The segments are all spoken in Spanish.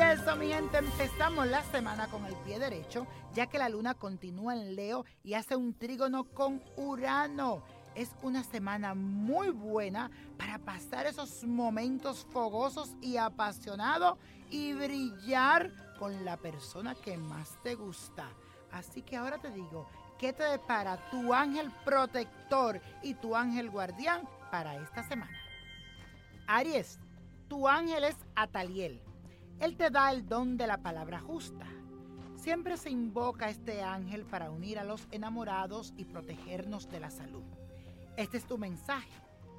Eso, mi gente, empezamos la semana con el pie derecho, ya que la luna continúa en Leo y hace un trígono con Urano. Es una semana muy buena para pasar esos momentos fogosos y apasionados y brillar con la persona que más te gusta. Así que ahora te digo, ¿qué te depara tu ángel protector y tu ángel guardián para esta semana? Aries, tu ángel es Ataliel. Él te da el don de la palabra justa. Siempre se invoca este ángel para unir a los enamorados y protegernos de la salud. Este es tu mensaje.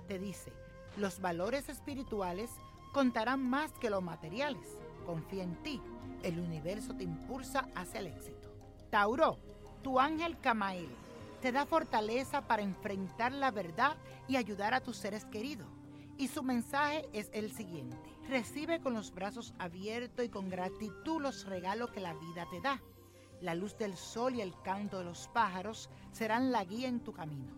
Te dice, los valores espirituales contarán más que los materiales. Confía en ti. El universo te impulsa hacia el éxito. Tauro, tu ángel Camael, te da fortaleza para enfrentar la verdad y ayudar a tus seres queridos. Y su mensaje es el siguiente. Recibe con los brazos abiertos y con gratitud los regalos que la vida te da. La luz del sol y el canto de los pájaros serán la guía en tu camino.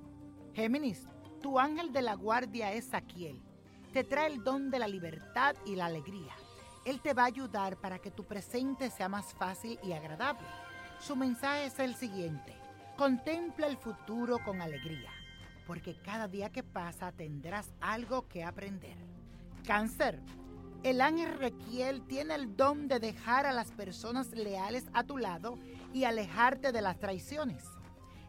Géminis, tu ángel de la guardia es Saquiel. Te trae el don de la libertad y la alegría. Él te va a ayudar para que tu presente sea más fácil y agradable. Su mensaje es el siguiente. Contempla el futuro con alegría, porque cada día que pasa tendrás algo que aprender. Cáncer. El ángel Requiel tiene el don de dejar a las personas leales a tu lado y alejarte de las traiciones.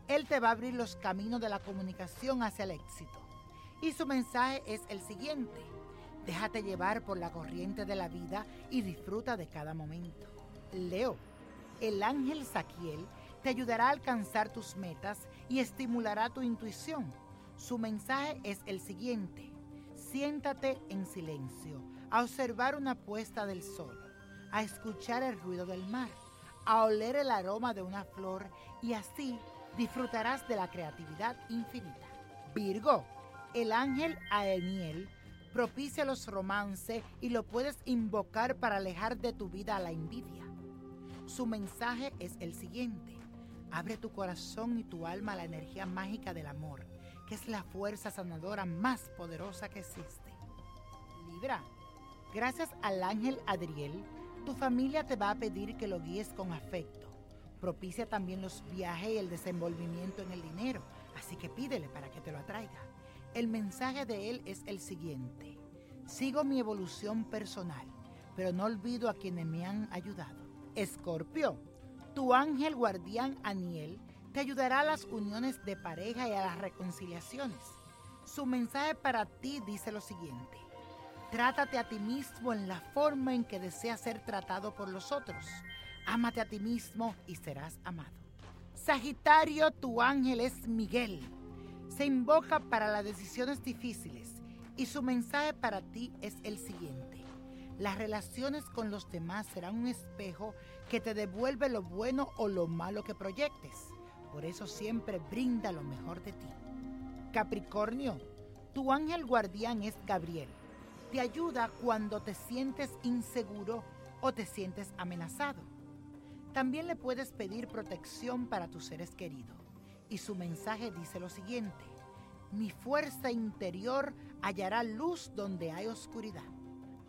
Él te va a abrir los caminos de la comunicación hacia el éxito. Y su mensaje es el siguiente. Déjate llevar por la corriente de la vida y disfruta de cada momento. Leo, el ángel Saquiel te ayudará a alcanzar tus metas y estimulará tu intuición. Su mensaje es el siguiente. Siéntate en silencio, a observar una puesta del sol, a escuchar el ruido del mar, a oler el aroma de una flor y así disfrutarás de la creatividad infinita. Virgo, el ángel Aeniel propicia los romances y lo puedes invocar para alejar de tu vida la envidia. Su mensaje es el siguiente. Abre tu corazón y tu alma a la energía mágica del amor, que es la fuerza sanadora más poderosa que existe. Libra, gracias al ángel Adriel, tu familia te va a pedir que lo guíes con afecto. Propicia también los viajes y el desenvolvimiento en el dinero, así que pídele para que te lo atraiga. El mensaje de él es el siguiente. Sigo mi evolución personal, pero no olvido a quienes me han ayudado. Escorpio, tu ángel guardián Aniel te ayudará a las uniones de pareja y a las reconciliaciones. Su mensaje para ti dice lo siguiente. Trátate a ti mismo en la forma en que deseas ser tratado por los otros. Ámate a ti mismo y serás amado. Sagitario, tu ángel es Miguel. Se invoca para las decisiones difíciles y su mensaje para ti es el siguiente. Las relaciones con los demás serán un espejo que te devuelve lo bueno o lo malo que proyectes. Por eso siempre brinda lo mejor de ti. Capricornio, tu ángel guardián es Gabriel. Te ayuda cuando te sientes inseguro o te sientes amenazado. También le puedes pedir protección para tus seres queridos. Y su mensaje dice lo siguiente. Mi fuerza interior hallará luz donde hay oscuridad.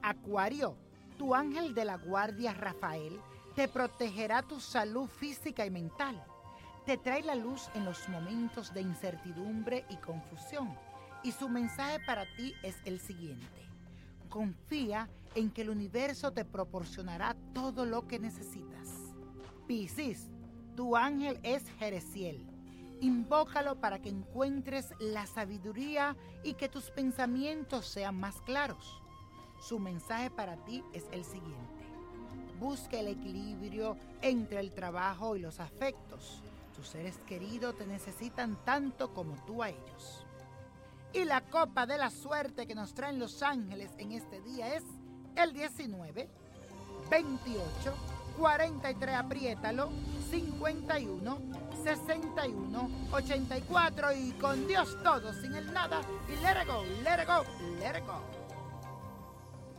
Acuario, tu ángel de la guardia Rafael te protegerá tu salud física y mental. Te trae la luz en los momentos de incertidumbre y confusión. Y su mensaje para ti es el siguiente. Confía en que el universo te proporcionará todo lo que necesitas. Piscis, tu ángel es Jereciel. Invócalo para que encuentres la sabiduría y que tus pensamientos sean más claros. Su mensaje para ti es el siguiente. Busca el equilibrio entre el trabajo y los afectos. Tus seres queridos te necesitan tanto como tú a ellos. Y la copa de la suerte que nos traen los ángeles en este día es el 19, 28, 43, apriétalo, 51, 61, 84 y con Dios todo, sin el nada y let it go, let it go, let it go.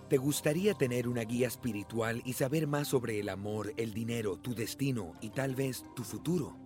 ¿Te gustaría tener una guía espiritual y saber más sobre el amor, el dinero, tu destino y tal vez tu futuro?